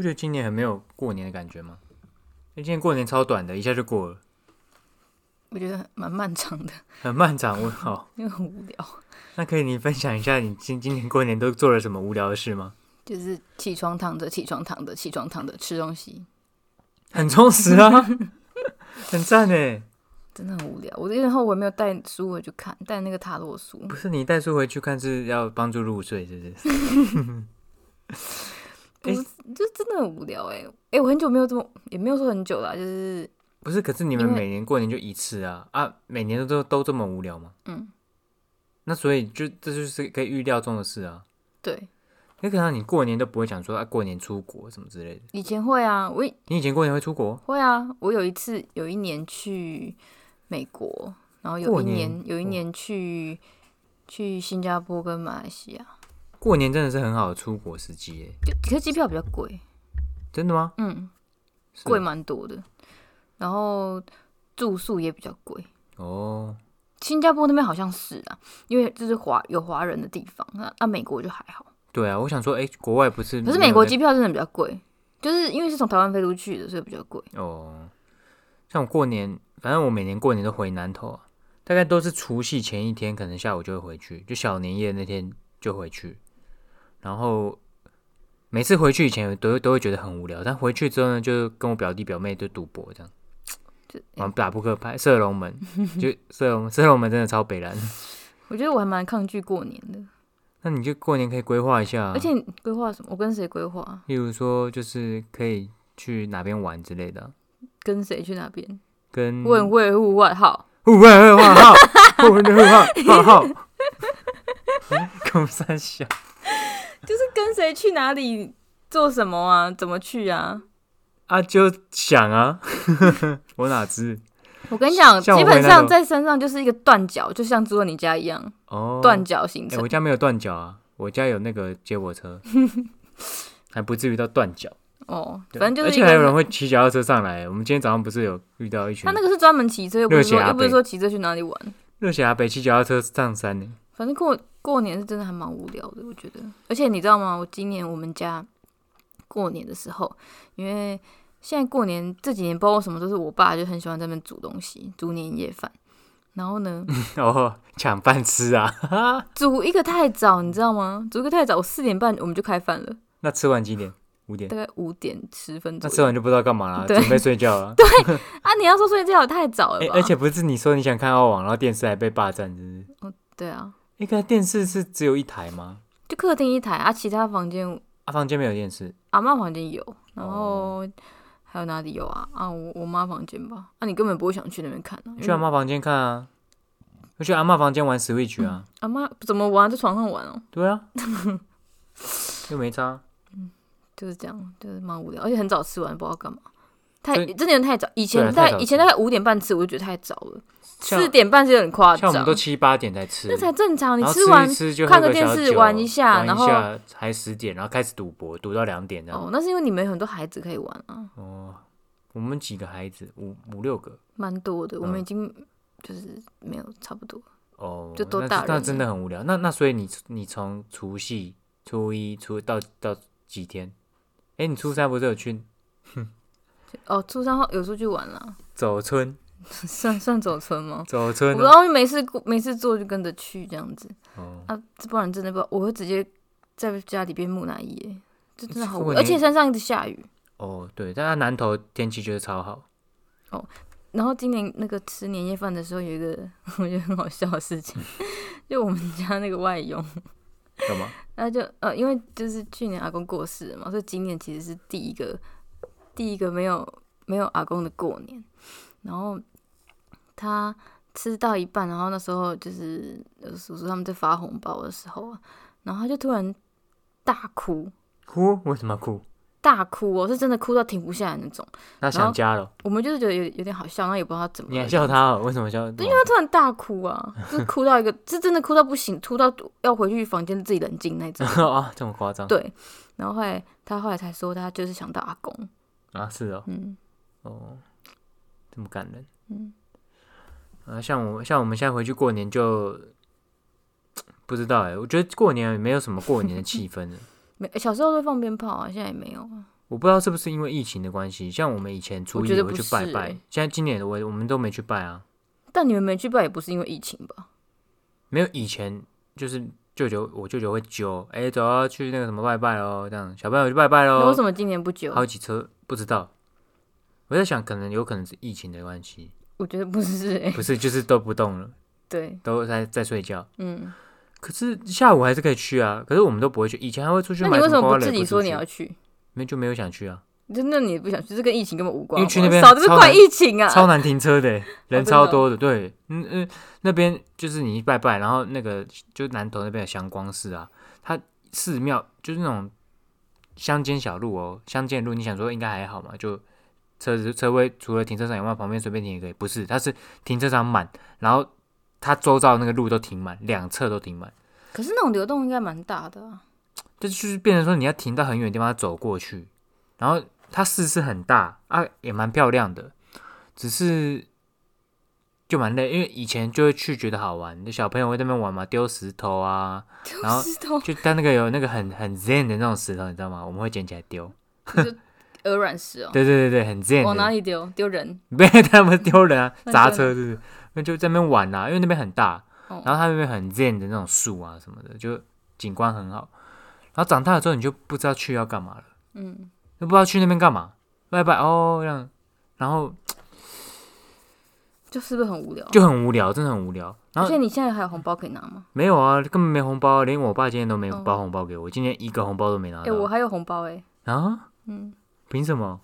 不觉得今年很没有过年的感觉吗？因为今年过年超短的，一下就过了，我觉得蛮漫长的，很漫长。我靠，因为很无聊。那可以你分享一下你今今年过年都做了什么无聊的事吗？就是起床躺着，起床躺着，起床躺着吃东西，很充实啊，很赞呢。真的很无聊。我有点后悔没有带书回去看，带那个塔罗书。不是你带书回去看是要帮助入睡，是不是？不是，就真的很无聊哎、哎、我很久没有这么，也没有说很久啦，就是不是，可是你们每年过年就一次啊啊，每年都都都这么无聊吗？嗯，那所以就这就是可以预料中的事啊。对，那可能你过年都不会想说啊，过年出国什么之类的。以前会啊，我以你以前过年会出国？会啊，我有一次有一年去美国，然后有一年年有一年去去新加坡跟马来西亚，过年真的是很好的出国时机耶，就可是机票比较贵，真的吗？嗯，贵蛮多的，然后住宿也比较贵。哦，新加坡那边好像是啊，因为就是华有华人的地方，那那美国就还好。对啊，我想说，哎、国外不是？可是美国机票真的比较贵，就是因为是从台湾飞出去的，所以比较贵。哦，像我过年，反正我每年过年都回南头啊，大概都是除夕前一天，可能下午就会回去，就小年夜那天就回去，然后每次回去以前都都会觉得很无聊，但回去之后呢，就跟我表弟表妹就赌博这样，就玩打扑克牌、射龙门，就射龙射龙门真的超北蓝。我觉得我还蛮抗拒过年的，那你就过年可以规划一下、啊，而且规划什么？我跟谁规划？例如说就是可以去哪边玩之类的啊，跟谁去哪边？跟问会户外号，户外 外号，户外画号，公 三小，就是跟谁去哪里做什么啊？怎么去啊？啊就想啊，我哪知我跟你讲，基本上在山上就是一个断脚，就像住在你家一样，哦，断脚行哎、程。我家没有断脚啊，我家有那个接驳车，还不至于到断脚。哦，反正就是一而且还有人。会骑脚踏车上来。我们今天早上不是有遇到一群他那个是专门骑车，又不是说又不是说骑车去哪里玩。热血阿北骑脚踏车上山呢？反正过过年是真的还蛮无聊的，我觉得。而且你知道吗？我今年我们家过年的时候，因为现在过年这几年不知道什么都是我爸就很喜欢在那边煮东西，煮年夜饭。然后呢，哦，抢饭吃啊！煮一个太早，你知道吗？煮一个太早，我四点半我们就开饭了，那吃完几点？五点大。概五点十分那。吃完就不知道干嘛了，准备睡觉了。对啊，你要说睡觉也太早了？而且不是你说你想看澳网，然后电视还被霸占，是不是？对啊，一个电视是只有一台吗？就客厅一台啊，其他房间啊，房间没有电视。阿妈房间有，然哦后还有哪里有啊？啊，我我妈房间吧。啊，你根本不会想去那边看啊。因去阿妈房间看啊，我去阿妈房间玩 Switch 啊。阿妈怎么玩？在床上玩哦，对啊，又没差。就是这样，就是蛮无聊，而且很早吃完，不知道干嘛。太真的太早，以前在以前大概五点半吃，我就觉得太早了。四点半是有点夸张像我们都，七八点才吃，那才正常。你吃完看个电视玩一下然后下才十点，然后开始赌博，赌到两点这样。哦，那是因为你们有很多孩子可以玩啊，哦，我们几个孩子，五五六个。蛮多的。我们嗯已经就是没有差不多。哦，就都大那真的很无聊。那那所以你你从除夕、初一、初到到几天？哎，你初三不是有去哦，初三后有出去玩了，走村？算算走村吗？走村啊？然后没事没事做就跟着去这样子哦，啊，不然真的不，我会直接在家里变木乃伊耶，这真的好无聊，而且山上一直下雨。哦，对，但它南头天气就是超好。哦然后今年那个吃年夜饭的时候，有一个 我觉得很好笑的事情，就我们家那个外佣，干嘛？他就呃，因为就是去年阿公过世了嘛，所以今年其实是第一个第一个没有没有阿公的过年。然后他吃到一半，然后那时候就是呃叔叔他们在发红包的时候啊，然后他就突然大哭，哭？为什么哭？大哭哦，是真的哭到停不下来那种。那想家了？我们就是觉得有有点好笑，然后也不知道他怎么。你还笑他哦？为什么笑？对，因为他突然大哭啊，就是哭到一个，是真的哭到不行，哭到要回去房间自己冷静那种。啊，这么夸张？对，然后后来他后来才说，他就是想到阿公，啊，是哦，嗯哦，这么感人。嗯，啊，像我像我们现在回去过年就不知道哎，我觉得过年也没有什么过年的气氛了。没小时候会放鞭炮啊，现在也没有啊。我不知道是不是因为疫情的关系，像我们以前初一也会去拜拜，欸现在今年我我们都没去拜啊，但你们没去拜也不是因为疫情吧？没有以前就是舅舅我舅舅会揪，哎、走啊，去那个什么拜拜喽，这样小朋友去拜拜喽为什，么今年不久？好几车不知道，我在想可能有可能是疫情的关系，我觉得不是哎、不是就是都不动了，对，都在在睡觉。嗯，可是下午还是可以去啊，可是我们都不会去，以前还会出去那你为什么不自己说你要去？没就没有想去啊，就那你也不想去，这跟疫情根本无关。因为去那边少的是怪疫情啊！超难停车的欸，人超多的。对，嗯嗯，那边就是你一拜拜，然后那个就南头那边的祥光寺啊，它寺庙就是那种乡间小路哦，乡间路，你想说应该还好嘛，就车子车位除了停车场以外，旁边随便停也可以。不是，它是停车场满，然后它周遭那个路都停满，两侧都停满。可是那种流动应该蛮大的啊。这就是变成说你要停到很远的地方走过去，然后它市是很大啊，也蛮漂亮的，只是就蛮累，因为以前就会去觉得好玩，就小朋友会在那边玩嘛，丢石头啊，然后就但那个有那个很很 zen 的那种石头，你知道吗？我们会捡起来丢，鹅卵石哦，对对对对，很 zen 往哪，里丢？丢人。没有他们丢人啊，砸车是不是？那就在那边玩啊、因为那边很大，哦然后它那边很 zen 的那种树啊什么的，就景观很好。然后长大了之后，你就不知道去要干嘛了。嗯，就不知道去那边干嘛，拜拜哦这样，然后就是不是很无聊？就很无聊，真的很无聊。然后而且你现在还有红包可以拿吗？没有啊，根本没红包，连我爸今天都没有哦包红包给我，今天一个红包都没拿哎、到。我还有红包哎、啊？嗯，凭什么？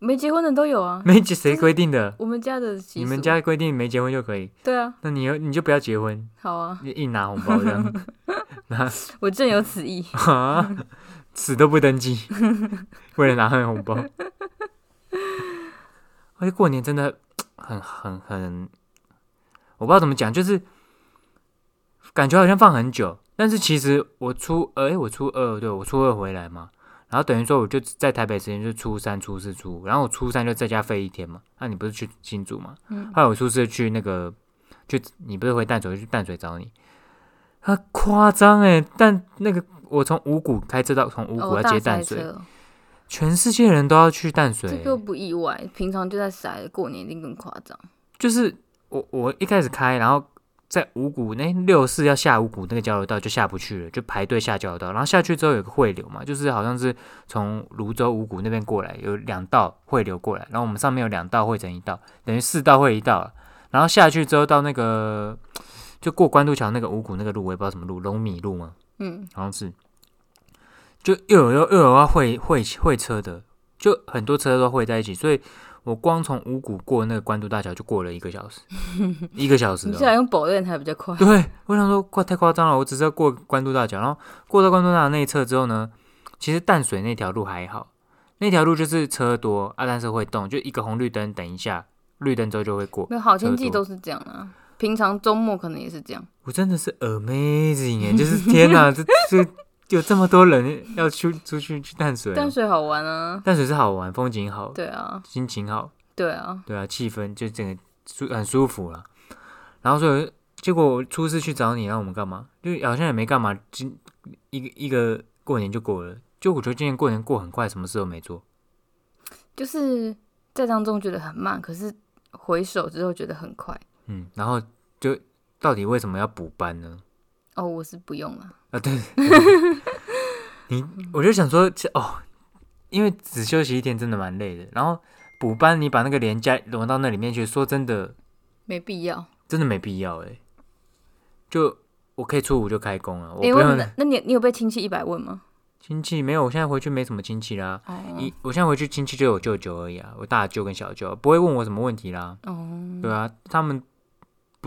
没结婚的都有啊。没结谁规定的？我们家的你们家规定没结婚就可以？对啊，那你有你就不要结婚，好啊，你硬拿红包这样 拿我正有此意。啊，死都不登记，为了拿那个红包。而且过年真的很很很，我不知道怎么讲，就是感觉好像放很久，但是其实我初呃，诶我初二，对我初二回来嘛，然后等于说我就在台北时间就初三、初四、初五，然后我初三就在家废一天嘛。那、你不是去新竹嘛？嗯后来我初四去那个，去你不是回淡水，我就去淡水找你。他夸张哎，但那个我从五股开车到从五股哦，要接淡水，全世界人都要去淡水欸、这个不意外。平常就在塞，过年一定更夸张。就是我我一开始开，然后在五股那六四要下五股那个交流道就下不去了，就排队下交流道，然后下去之后有个汇流嘛，就是好像是从泸州五股那边过来，有两道汇流过来，然后我们上面有两道汇成一道，等于四道汇一道。然后下去之后到那个就过关渡桥那个五股那个路，我也不知道什么路，龙米路吗？嗯，好像是，就又有又又有要会会会车的，就很多车都会在一起，所以我光从五股过那个关渡大桥就过了一个小时，一个小时哦。你现在用保练还比较快。对，我想说 quá 太夸张了，我只是要过关渡大桥，然后过到关渡大桥那一侧之后呢，其实淡水那条路还好，那条路就是车多啊，但是会动，就一个红绿灯等一下，绿灯之后就会过。没有好天气都是这样啊，平常周末可能也是这样。我真的是 amazing 哎，就是天哪，这这有这么多人要出出去去淡水、啊，淡水好玩啊，淡水是好玩，风景好，对啊，心情好，对啊，对啊，气氛就整个舒很舒服了。然后所以结果我初四去找你，让我们干嘛？就好像也没干嘛，今一个一个过年就过了。就我觉得今年过年过很快，什么事都没做。就是在当中觉得很慢，可是回首之后觉得很快。嗯，然后就到底为什么要补班呢？哦，我是不用了。啊，对，你我就想说，这哦，因为只休息一天真的蛮累的。然后补班，你把那个连假挪到那里面去，说真的，没必要。真的没必要哎。就我可以初五就开工了，我你不用问那那你你有被亲戚一百问吗？亲戚没有，我现在回去没什么亲戚啦。哦一我现在回去亲戚就有舅舅而已啊，我大舅跟小舅不会问我什么问题啦。哦，对啊，他们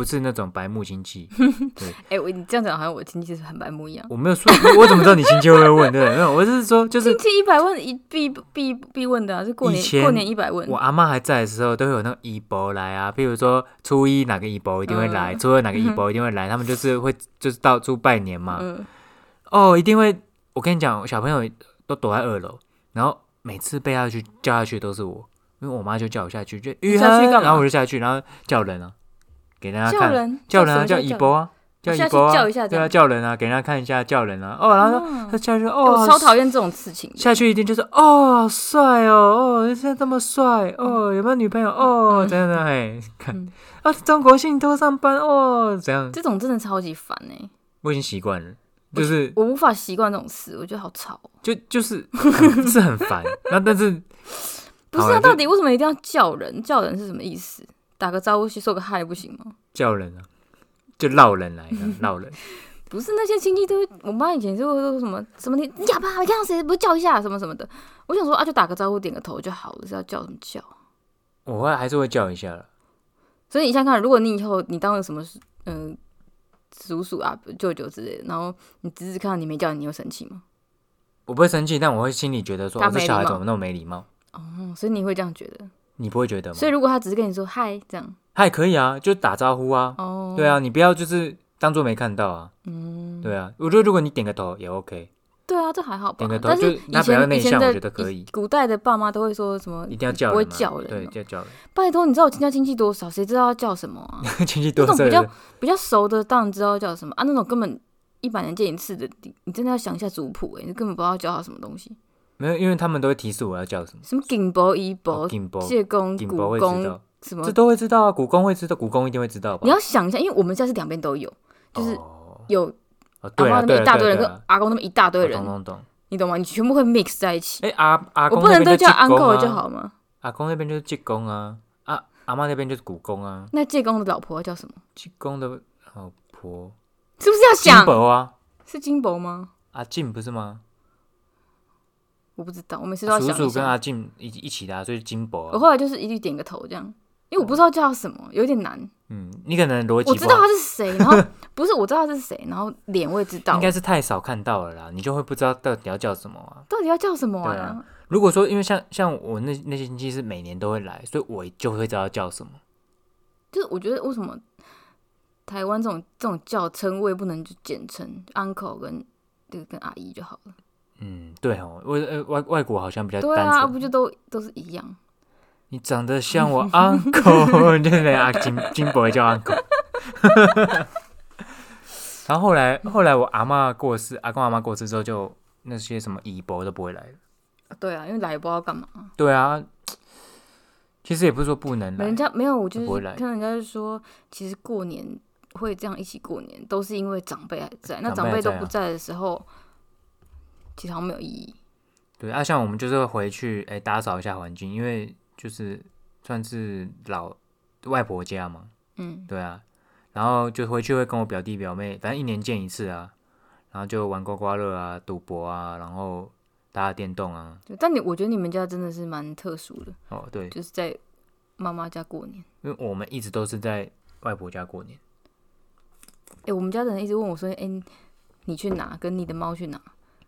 不是那种白目亲戚，对哎、我你这样讲好像我亲戚是很白目一样。我没有说，我怎么知道你亲戚会问？对？没有，我是说，就是亲戚一百问一必必必问的啊，是过年过年一百问我。阿妈还在的时候，都会有那个姨伯来啊，譬如说初一哪个姨伯一定会来，嗯初二哪个姨伯一定会来，他们就是 会就是到处拜年嘛。嗯，哦，一定会。我跟你讲，小朋友都躲在二楼，然后每次被下去叫下去都是我，因为我妈就叫我下去，就下去干嘛然后我就下去，然后叫人啊，给大家看，叫人叫人啊，叫什么姨伯啊，叫一波啊，对啊，叫一下这样叫人啊，给人家看一下叫人啊。哦，然后他嗯他下去哎哦，我超讨厌这种事情。下去一定就是哦，好帅哦，哦，现在这么帅哦，有没有女朋友哦？嗯怎样怎样？哎，看嗯啊，中国信托上班哦，怎样？这种真的超级烦哎、我已经习惯了，就是我无法习惯这种事，我觉得好吵哦。就就是很是很烦。那但是不是啊，到底为什么一定要叫人？叫人是什么意思？打个招呼，说个嗨不行吗？叫人啊，就闹人来的，闹人。不是那些亲戚都，我妈以前就会说什么什么你你哑巴，你看到谁不是叫一下什么什么的。我想说啊，就打个招呼，点个头就好了，是要叫什么叫？我会还是会叫一下了。所以你想想看，如果你以后你当了什么嗯、呃叔叔啊、舅舅之类的，然后你侄子看到你没叫你，你会生气吗？我不会生气，但我会心里觉得说，哦、这他没礼貌小孩怎么那么没礼貌？哦，所以你会这样觉得。你不会觉得吗？所以如果他只是跟你说嗨这样，嗨可以啊，就打招呼啊。哦，对啊，你不要就是当做没看到啊。嗯，对啊，我觉得如果你点个头也 OK，对啊，这还好吧点个。头但就是他以比较内向，前以前的我觉得可以以，古代的爸妈都会说什么一定要叫不会人嘛对，叫人对叫叫人。拜托，你知道我亲家亲戚多少？谁知道要叫什么啊？亲戚多少那种比较？比较熟的当然知道叫什么啊，那种根本一百年见一次的，你你真的要想一下族谱哎，你根本不知道叫他什么东西，没有，因为他们都会提示我要叫什么。什么景伯、仪伯、介公、古公道，什么这，都会知道啊。古公会知道，古公一定会知道吧？你要想一下，因为我们家是两边都有，就是哦，有哦阿对啊，妈那边一大堆人，跟阿公那边一大堆人，懂懂懂。你懂吗？你全部会 mix 在一起。哎，阿阿我不能都叫 uncle 啊就好吗？阿公那边就是济公啊，阿阿妈那边就是古公啊，那介公的老婆叫什么？济公的老婆是不是要金想？伯啊，是金伯吗？阿静不是吗？我不知道，我每次都要想一叔叔跟。阿静一一起的啊，所以金伯啊。我后来就是一律点个头这样，因为我不知道叫什么，有点难。嗯，你可能逻辑我知道他是谁，然后不是我知道他是谁，然后脸我也知道应，该是太少看到了啦，你就会不知道到底要叫什么啊。到底要叫什么啊啊？如果说因为像像我那那些亲戚是每年都会来，所以我就会知道叫什么。就是我觉得为什么台湾这种这种叫称谓不能就简称 uncle 跟这个跟阿姨就好了？嗯，对哦，我呃外外国好像比较对啊，纯。不就都都是一样？你长得像我 uncle，就是阿金金伯叫 uncle。然后后来后来我阿嬷过世，阿公阿妈过世之后，就那些什么姨伯都不会来了。对啊，因为来也不知道干嘛。对啊，其实也不是说不能来人，家没有，我就是不会来看人家就说，其实过年会这样一起过年，都是因为长辈还在。那长辈还在啊长辈都不在的时候，其实好像没有意义。对啊，像我们就是会回去哎、打扫一下环境，因为就是算是老外婆家嘛，嗯，对啊，然后就回去会跟我表弟表妹，反正一年见一次啊，然后就玩刮刮乐啊、赌博啊，然后打打电动啊，对。但你我觉得你们家真的是蛮特殊的，哦对，就是在妈妈家过年。因为我们一直都是在外婆家过年，哎、我们家的人一直问我说：“哎、你去哪？跟你的猫去哪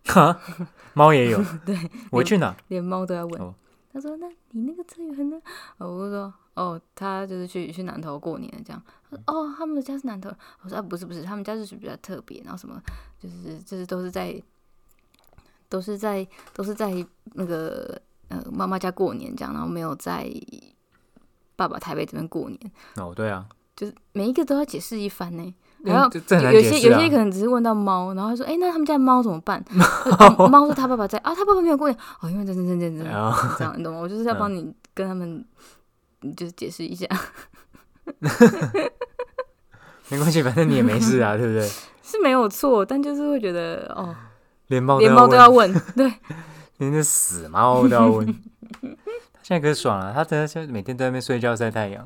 哈，猫也有，对，我去哪？？”连猫都要问。哦他说：“那你那个车员呢？” 哦我就说：“哦，他就是去去南头过年的这样。”他说：“哦，他们的家是南头。”我说：“啊，不是不是，他们家就是比较特别，然后什么就是就是都是在都是在都是在那个呃妈妈家过年这样，然后没有在爸爸台北这边过年，哦，对啊，就是每一个都要解释一番呢。还要嗯这这很难有些有些可能只是问到猫，然后他说：“哎、那他们家猫怎么办？” 呃猫说他爸爸在啊，他爸爸没有过年哦，因为这这这这这样，你懂吗？我就是要嗯帮你跟他们，就是解释一下，没关系，反正你也没事啊，对不对？是没有错，但就是会觉得哦，连猫连猫都要问，对，连那死猫都要问。他现在可爽了、他真的现在每天在那边睡觉晒太阳。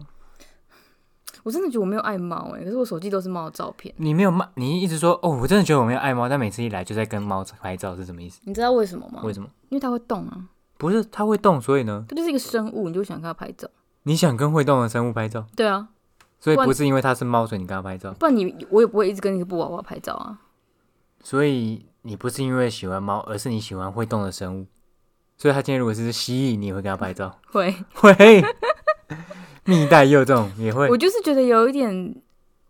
我真的觉得我没有爱猫哎，可是我手机都是猫的照片，你没有骂，你一直说哦，我真的觉得我没有爱猫，但每次一来就在跟猫拍照，是什么意思？你知道为什么吗？为什么？因为它会动啊，不是它会动，所以呢，它就是一个生物，你就想跟它拍照。你想跟会动的生物拍照，对啊，所以不是因为它是猫，所以你跟它拍照，不然你我也不会一直跟那个布娃娃拍照啊。所以你不是因为喜欢猫，而是你喜欢会动的生物。所以它今天如果是蜥蜴，你也会跟它拍照，会，会。蜜袋鼬这种也会我，就是觉得有一点，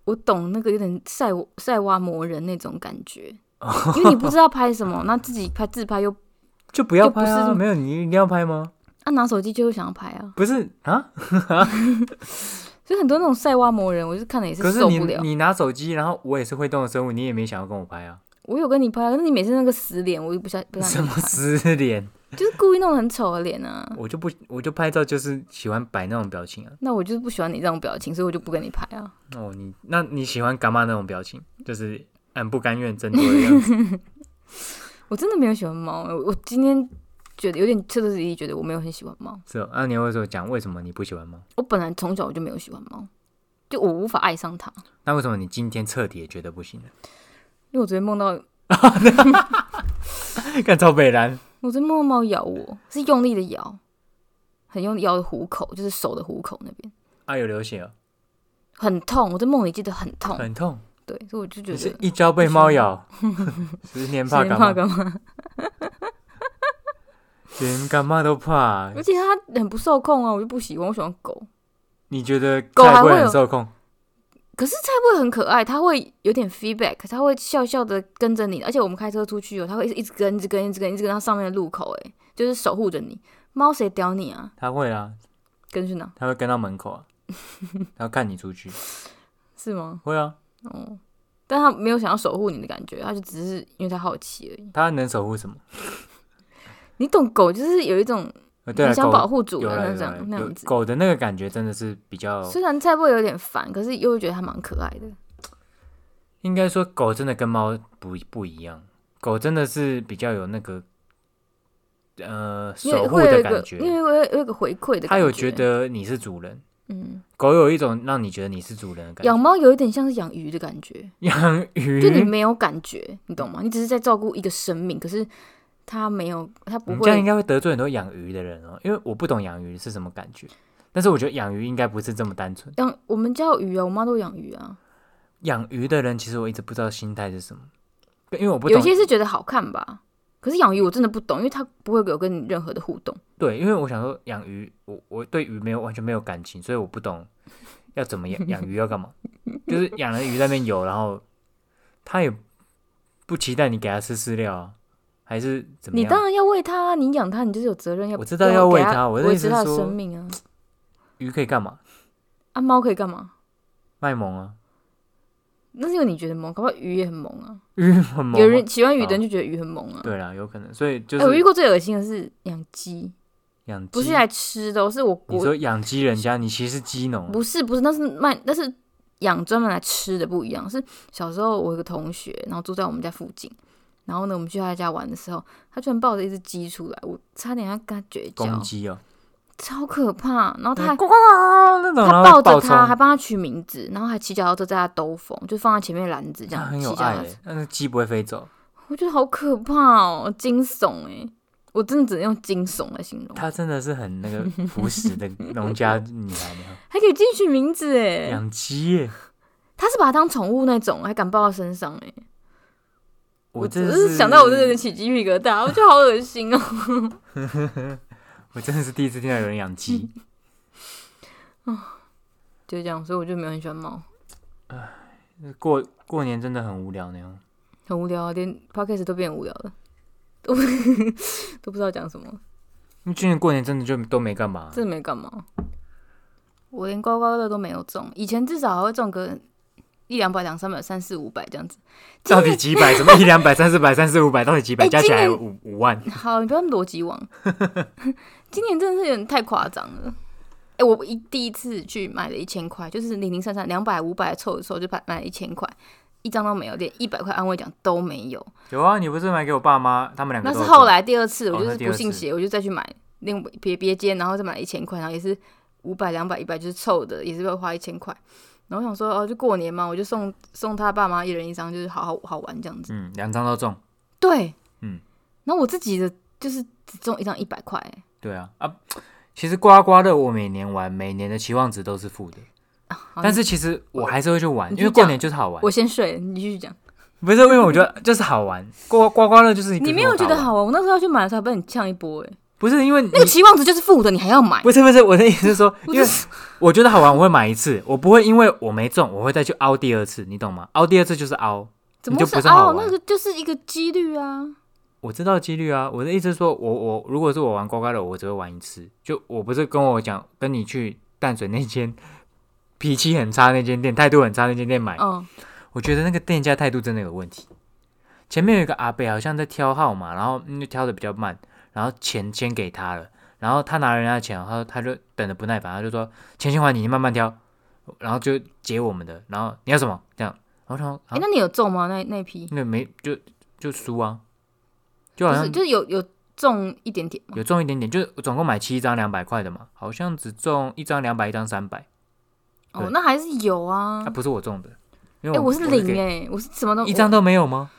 我懂那个有点晒晒蛙魔人那种感觉，因为你不知道拍什么，那自己拍自拍又 就不要拍啊！是没有，你一定要拍吗？啊拿手机就会想要拍啊，不是啊，所以很多那种晒蛙魔人，我就是看了也是受不了。你拿手机，然后我也是会动的生物，你也没想要跟我拍啊？我有跟你拍，可是你每次那个死脸，我就不想不想什么死脸？就是故意弄得很丑的脸啊。我就不我就拍照就是喜欢摆那种表情啊。那我就是不喜欢你这种表情，所以我就不跟你拍啊。哦，你那你喜欢干嘛那种表情？就是很不甘愿挣脱的样子。我真的没有喜欢猫，我我今天觉得有点彻彻底底觉得我没有很喜欢猫。是哦，那你会说讲为什么你不喜欢猫？我本来从小我就没有喜欢猫，就我无法爱上它，那为什么你今天彻底也觉得不行了？因为我昨天梦到 看赵北蓝，我昨天梦到猫咬我，是用力的咬，很用力咬的虎口，就是手的虎口那边，啊有流血哦，很痛。我在梦里记得很痛，很痛。对，所以我就觉得一朝被猫咬，十年怕谁干嘛？怕干嘛？连干嘛都怕。而且它很不受控啊，我就不喜欢，我喜欢狗。你觉得狗还会很受控？可是菜会很可爱，它会有点 feedback，它会笑笑的跟着你，而且我们开车出去哦，它会一直跟，一直跟，一直跟，一直跟到上面的路口，哎，就是守护着你。猫谁叼你啊？它会啊，跟去哪？它会跟到门口啊，它要看你出去。是吗？会啊，哦，但它没有想要守护你的感觉，它就只是因为它好奇而已。它能守护什么？你懂狗就是有一种呃，很想保护主有人那种那样子。狗的那个感觉真的是比较，虽然菜会有点烦，可是又会觉得它蛮可爱的。应该说狗真的跟猫不不一样，狗真的是比较有那个呃守护的感觉因，为会有一个回馈的感觉。它有觉，得你是主人，嗯，狗有一种让你觉得你是主人的感觉。养猫有一点像是养鱼的感觉。养鱼，就你没有感觉，你懂吗？你只是在照顾一个生命，可是它没有，他不会这样应。该会得罪很多养鱼的人哦，因为我不懂养鱼是什么感觉。但是我觉得养鱼应该不是这么单纯。养我们家有鱼啊，我妈都养鱼啊。养鱼的人其实我一直不知道心态是什么，因为我不懂。有些是觉得好看吧，可是养鱼我真的不懂，因为它不会有跟你任何的互动。对，因为我想说养鱼，我我对鱼没有完全没有感情，所以我不懂要怎么养养鱼要干嘛。就是养了鱼在那边游，然后它也不期待你给它吃饲料啊，还是怎么样？你当然要喂它啊，你养它，你就是有责任要。我知道要喂它我的维持它的意思是说生命啊。鱼可以干嘛？啊，猫可以干嘛？卖萌啊，那是因为你觉得萌，搞不好鱼也很萌啊。鱼很萌啊。有人喜欢鱼的人哦就觉得鱼很萌啊。对啦，有可能，所以就哎、我遇是过最恶心的是养鸡，养鸡。不是来吃的哦，是我我你说养鸡人家，你其实是鸡农，不是不是，那是卖那是养专门来吃的不一样。是小时候我有个同学，然后住在我们家附近，然后呢我们去他家玩的时候，他居然抱着一只鸡出来，我差点要跟他绝交公，鸡哦，超可怕。然后他还呱呱呱那种，他抱着他，还帮他取名字，然后还骑脚踏车在他兜风，就放在前面篮子这样 很有爱欸，，那鸡不会飞走，我觉得好可怕哦，惊悚哎！我真的只能用惊悚来形容。他真的是很那个朴实的农家女孩，还可以自己取名字哎，养鸡耶，他是把它当宠物那种，还敢抱到身上哎。我只是想到我真的起鸡皮疙瘩，我觉得好恶心哦。我真的是第一次听到有人养鸡，就这样，所以我就没有很喜欢猫，过过年真的很无聊那样。很无聊啊，连 podcast 都变无聊了，都 都不知道讲什么，因为去年过年真的就都没干嘛，真的没干嘛。我连刮刮乐都没有中，以前至少还会中个一两百、两三百、三四五百这样子。到底几百？什么一两百、三四百、三四五百，到底几百？哎加起来五五万。好，你不要那么逻辑王。今年真的是有点太夸张了。哎、我一第一次去买了一千块，就是零零散散两百、五百凑一凑就买买了一千块，一张都没有，连一百块安慰奖都没有。有啊，你不是买给我爸妈，他们两个那是后来第二次，我就是不信邪，我就再去买另别别间，然后再买一千块，然后也是五百、两百、一百，就是凑的，也是会花一千块。然后我想说，哦，就过年嘛，我就送送他爸妈一人一张，就是好好好玩这样子。嗯，两张都中。对，嗯。然后我自己的就是只中一张一百块、欸对啊啊，其实刮刮乐我每年玩，每年的期望值都是负的，好但是其实我还是会去玩，因为过年就是好玩。我先睡，你继续讲。不是因为我觉得就是好玩，刮刮刮乐就是你没有觉得？好玩？我那时候要去买的时候还被你呛一波、哎，不是因为那个期望值就是负的，你还要买？不是不是我的意思是说，因为我觉得好玩，我会买一次，我不会因为我没中，我会再去凹第二次，你懂吗？凹第二次就是凹，怎么会哦？不是凹那个就是一个几率啊。我知道几率啊。我的意思是说，我我如果是我玩刮刮乐，我只会玩一次，就我不是跟我讲跟你去淡水那间脾气很差那间店，态度很差那间店买，嗯，我觉得那个店家态度真的有问题。前面有一个阿伯好像在挑号码，然后嗯就挑的比较慢，然后钱先给他了，然后他拿了人家的钱，然后他就等的不耐烦，他就说钱先还你，你慢慢挑，然后就结我们的，然后你要什么？这样，然后他说哎、啊那你有中吗？那那批？那没就就输啊，就好像就是就是有有中一点点吗？有中一点点，就总共买七张两百块的嘛，好像只中一张两百，一张三百，哦那还是有啊。啊。不是我中的，因哎、为我是零给哎、我是什么都一张都没有吗？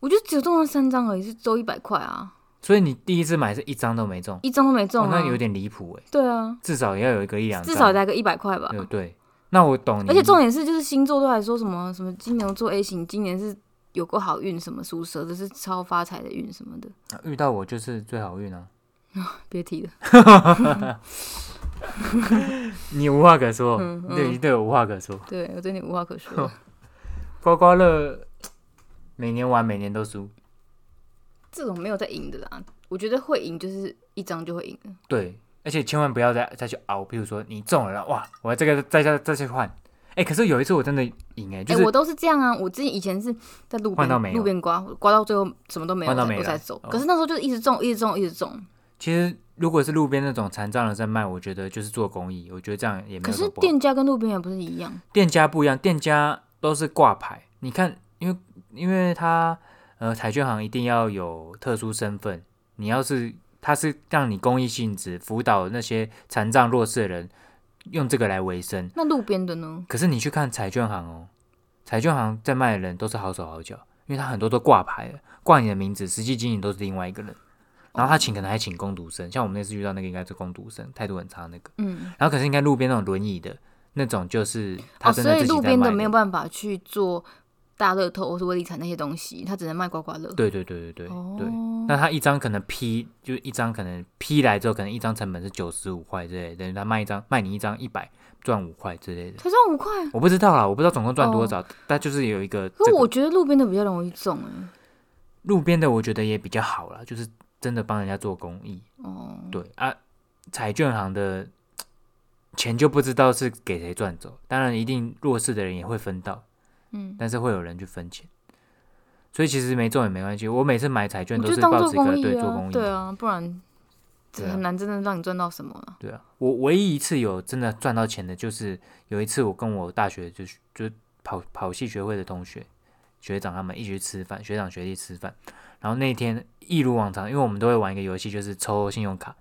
我，我就只有中了三张而已，是周一百块啊，所以你第一次买是一张都没中，一张都没中。那有点离谱哎，对啊，至少也要有一个一两，至少来个一百块吧。对对。那我懂你，而且重点是，就是星座都还说什么什么金牛座 A 型，今年是有个好运，什么属蛇的是超发财的运什么的，遇到我就是最好运啊，别提了。你无话可说，嗯嗯对你对我无话可说。对我对你无话可说。刮刮乐每年玩，每年都输，这种没有在赢的啦，我觉得会赢就是一张就会赢了。对，而且千万不要再再去熬，比如说你中了，哇，我这个再再再去换，哎、可是有一次我真的赢哎、哎、就是我都是这样啊！我之前以前是在路边路边刮，刮到最后什么都没有，我才走。哦可是那时候就是一直中，一直中，一直中。其实如果是路边那种残障人在卖，我觉得就是做公益，我觉得这样也没可是。店家跟路边也不是一样。店家不一样，店家都是挂牌。你看，因为因为他呃彩券行一定要有特殊身份，你要是他是让你公益性质辅导那些残障弱势的人，用这个来维生。那路边的呢？可是你去看彩券行哦，彩券行在卖的人都是好手好脚，因为他很多都挂牌了，挂你的名字，实际经营都是另外一个人。然后他请可能还请工读生，像我们那次遇到那个应该是工读生，态度很差那个。嗯，然后可是应该路边那种轮椅的那种，就是他哦，所以路边的没有办法去做大乐透或是威力彩那些东西，他只能卖刮刮乐。对对对对对哦，对。那他一张可能批，就一张可能批来之后，可能一张成本是九十五块之类的，等于他卖一张卖你一张一百赚五块之类的。才赚五块。我不知道啦，我不知道总共赚多少，但就是有一个可这个是我觉得路边的比较容易中哎、路边的，我觉得也比较好啦，就是真的帮人家做公益。哦，对啊，彩券行的钱就不知道是给谁赚走，当然一定弱势的人也会分到，嗯，但是会有人去分钱。所以其实没中也没关系，我每次买彩券都是当做抱持一个公益啊，对做公益，对啊，不然很难真的让你赚到什么了。对啊，我唯一一次有真的赚到钱的，就是有一次我跟我大学就是就跑跑系学会的同学学长他们一起去吃饭，学长学弟吃饭，然后那天一如往常，因为我们都会玩一个游戏，就是抽信用卡，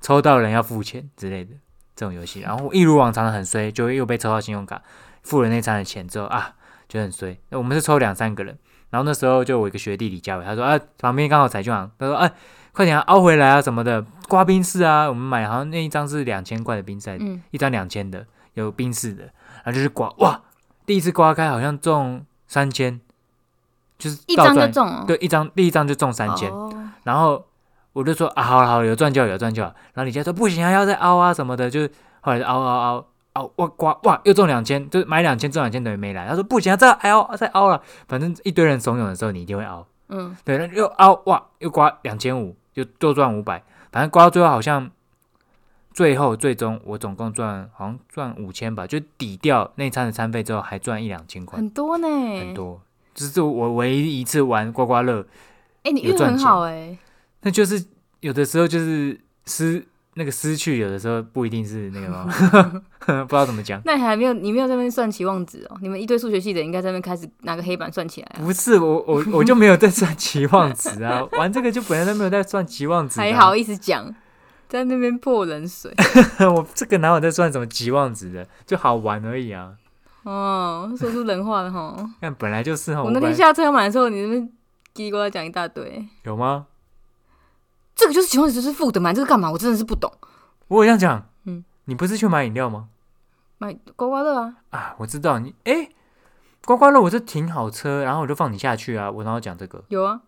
抽到人要付钱之类的这种游戏，然后一如往常的很衰，就又被抽到信用卡，付了那餐的钱之后啊，就很衰。那我们是抽两三个人，然后那时候就我一个学弟李佳伟，他说啊，旁边刚好彩券行，他说哎。快点、啊、凹回来啊什么的，刮冰室啊，我们买好像那一张是两千块的冰赛，嗯，一张两千的，有冰室的，然后就是刮哇，第一次刮开好像中三千，就是一张就中了。对，一张第一张就中三千、哦，然后我就说啊，好了好了，有赚就好，有赚就好。然后李佳说不行啊，要再凹啊什么的，就是后来就凹凹凹凹，哇刮哇又中两千，就是买两千中两千等于没来。他说不行啊，再凹再凹了，反正一堆人怂恿的时候，你一定会凹。嗯，对，那又凹哇，又刮两千五，又多赚五百，反正刮到最后好像最后最终我总共赚好像赚五千吧，就抵掉那餐的餐费之后还赚一两千块，很多呢，很。多。这是我唯一一次玩刮刮乐，哎，你运很好哎。那就是有的时候就是失那个失去，有的时候不一定是那个吗？不知道怎么讲。那你还没有，你没有在那边算期望值哦？你们一堆数学系的应该在那边开始拿个黑板算起来啊。不是我我我就没有在算期望值啊，玩这个就本来都没有在算期望值、啊，还好意思讲，在那边泼冷水。我这个哪有在算什么期望值的，就好玩而已啊。哦，说出人话了哈。但本来就是哈，我那天下车买的时候，你那边叽里呱啦讲一大堆。有吗？这个就是期望值就是负的，买这个干嘛？我真的是不懂。我有这样讲，嗯，你不是去买饮料吗？买刮刮乐啊，啊，我知道你，诶，刮刮乐我是停好车，然后我就放你下去啊，我然后讲这个，有啊。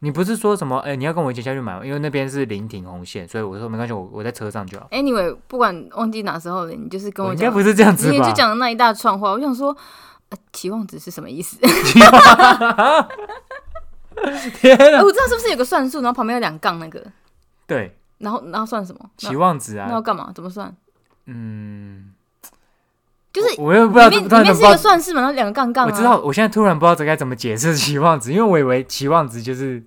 你不是说什么？诶，你要跟我一起下去买吗，因为那边是临停红线，所以我说没关系，我我在车上就好。Anyway，不管忘记哪时候了，你就是跟我应讲，该不是这样子吧你就？讲了那一大串话，我想说，呃，期望值是什么意思？天啊！哎我知道是不是有个算术，然后旁边有两杠那个，对，然后然后算什么？期望值啊那要啊，干嘛？怎么算？嗯，就是我又不知道，里面里面是一个，算式嘛，然后两个杠杠、啊。我知道，我现在突然不知道这该怎么解释期望值，因为我以为期望值就是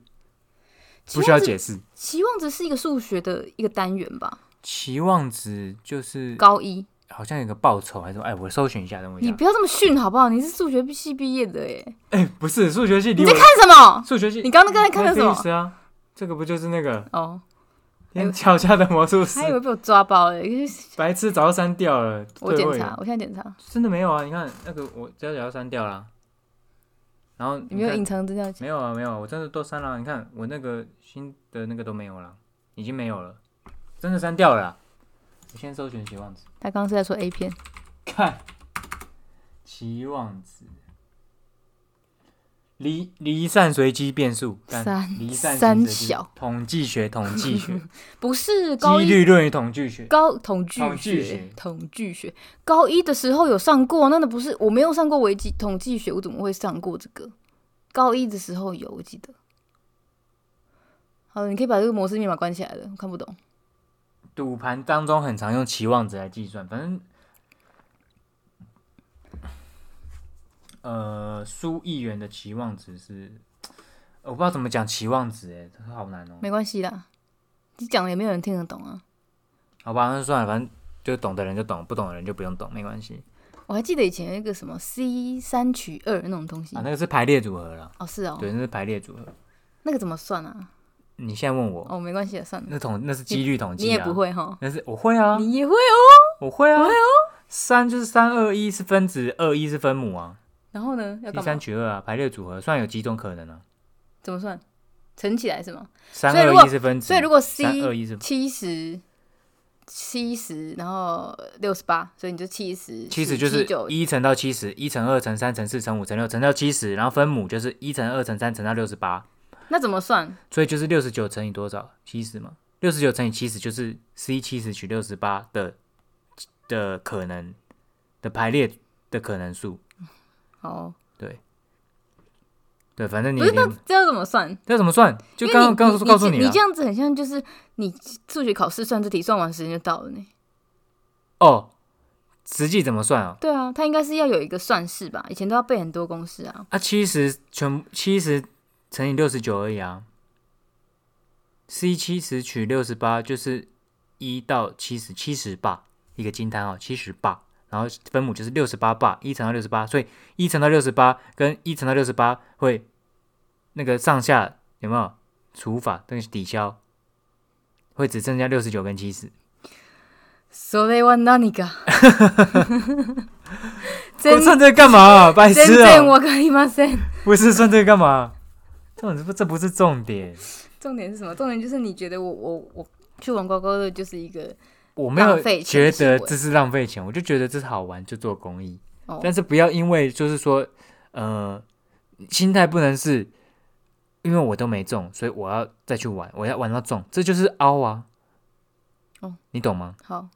不需要解释，期望值是一个数学的一个单元吧？期望值就是高一，好像有个报酬还是什么哎，我搜寻一下，等我一下。你不要这么逊好不好？你是数学系毕业的耶，哎，不是数学系你在看什么？数学系，你刚刚刚才看的什么 Netflix 啊？这个不就是那个哦，天桥下的魔术师还？以为被我抓包了。白痴早就删掉了。我检查，我现在检查，真的没有啊！你看那个我只要要删掉了。然后看你没有隐藏资料。没有啊，没有啊，我真的都删了啊。你看我那个新的那个都没有了，已经没有了，真的删掉了啊。我先搜寻期望值，他刚刚是在说 A 片，看。期望值，离离散随机变数，干三离散三小。统计学，统计学，不是高一。几率论与统计学。高统计统计学。学，统计学，高一的时候有上过，那那不是我没有上过微积统计学，我怎么会上过这个？高一的时候有，我记得。好了，你可以把这个模式密码关起来了，我看不懂。赌盘当中很常用期望值来计算，反正，呃，输一元的期望值是，我不知道怎么讲期望值，哎，这好难哦。没关系啦，你讲了也没有人听得懂啊。好吧，那算了，反正就懂的人就懂，不懂的人就不用懂，没关系我还记得以前有一个什么 C 三取二那种东西。啊。那个是排列组合了，哦，是哦，对，那是排列组合。那个怎么算啊？你现在问我，哦，没关系的，算了。那统那是几率统计啊，你也不，会哈？那是我会啊，你也会哦。我会啊，三就是三二一是分子，二一是分母啊，然后呢？要第？三取二啊，排列组合，算有几种可能啊。怎么算？乘起来是吗？三二一是分子，所以如果三二 C 一是七十七十，然后六十八，所以你就七十七十就是九一乘到七十，一乘二乘三乘四乘五乘六乘到七十，然后分母就是一乘二乘三乘到六十八，那怎么算？所以就是六十九乘以多少？七十嘛，六十九乘以七十就是 c 七十取六十八的的可能的排列的可能数。哦，对，对反正你不是那你这要怎么算？这要怎么算？就刚刚告诉你你这样子很像就是你数学考试算这题，算完时间就到了呢。哦，实际怎么算啊？对啊，它应该是要有一个算式吧？以前都要背很多公式啊。啊，七十全七十乘以六十九而已啊。c 七十取六十八就是一到七十，七十八一个惊叹号，七十八，然后分母就是六十八霸，一乘到六十八，所以一乘到六十八跟一乘到六十八会那个上下有没有除法，那个抵消，会只剩下六十九跟七十。それは何か？我真算这个干嘛、啊？白真痴啊！正わかりません。不是算这个干嘛？ 这这不这不是重点。重点是什么？重点就是你觉得我我我去玩刮刮乐就是一个我没有觉得这是浪费钱，我就觉得这是好玩，就做公益。哦，但是不要因为就是说，呃，心态不能是因为我都没中，所以我要再去玩，我要玩到中，这就是凹啊。哦，你懂吗？好，